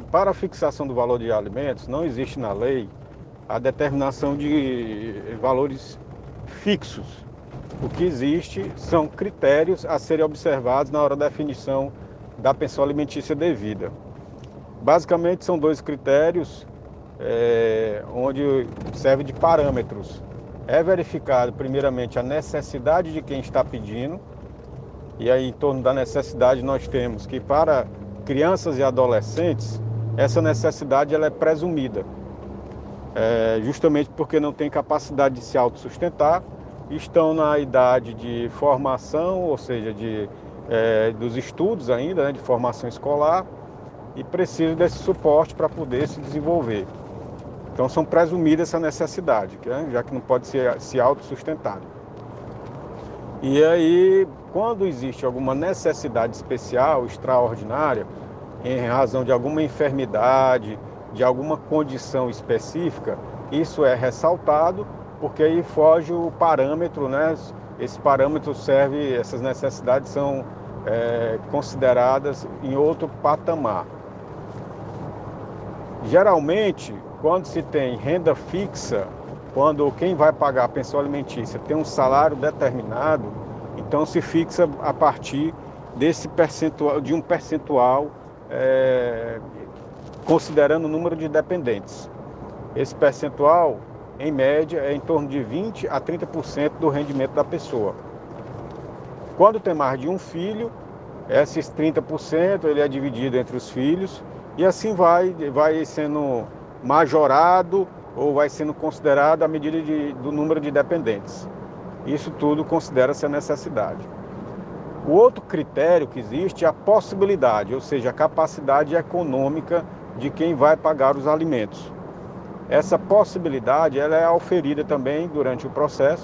para a fixação do valor de alimentos, não existe na lei a determinação de valores fixos. O que existe são critérios a serem observados na hora da definição da pensão alimentícia devida. Basicamente são dois critérios é, onde serve de parâmetros. É verificado primeiramente a necessidade de quem está pedindo, e aí em torno da necessidade nós temos que para crianças e adolescentes essa necessidade ela é presumida, é, justamente porque não tem capacidade de se autossustentar, estão na idade de formação, ou seja, de, é, dos estudos ainda, né, de formação escolar, e precisam desse suporte para poder se desenvolver. Então são presumidas essa necessidade, né, já que não pode ser se autossustentado. E aí, quando existe alguma necessidade especial, extraordinária, em razão de alguma enfermidade, de alguma condição específica, isso é ressaltado, porque aí foge o parâmetro, né? Esse parâmetro serve, essas necessidades são é, consideradas em outro patamar. Geralmente, quando se tem renda fixa, quando quem vai pagar a pensão alimentícia tem um salário determinado, então se fixa a partir desse percentual, de um percentual é, considerando o número de dependentes. Esse percentual, em média, é em torno de 20 a 30% do rendimento da pessoa. Quando tem mais de um filho, esses 30% ele é dividido entre os filhos e assim vai, vai sendo majorado ou vai sendo considerado à medida de, do número de dependentes. Isso tudo considera-se a necessidade. O outro critério que existe é a possibilidade, ou seja, a capacidade econômica de quem vai pagar os alimentos. Essa possibilidade ela é oferida também durante o processo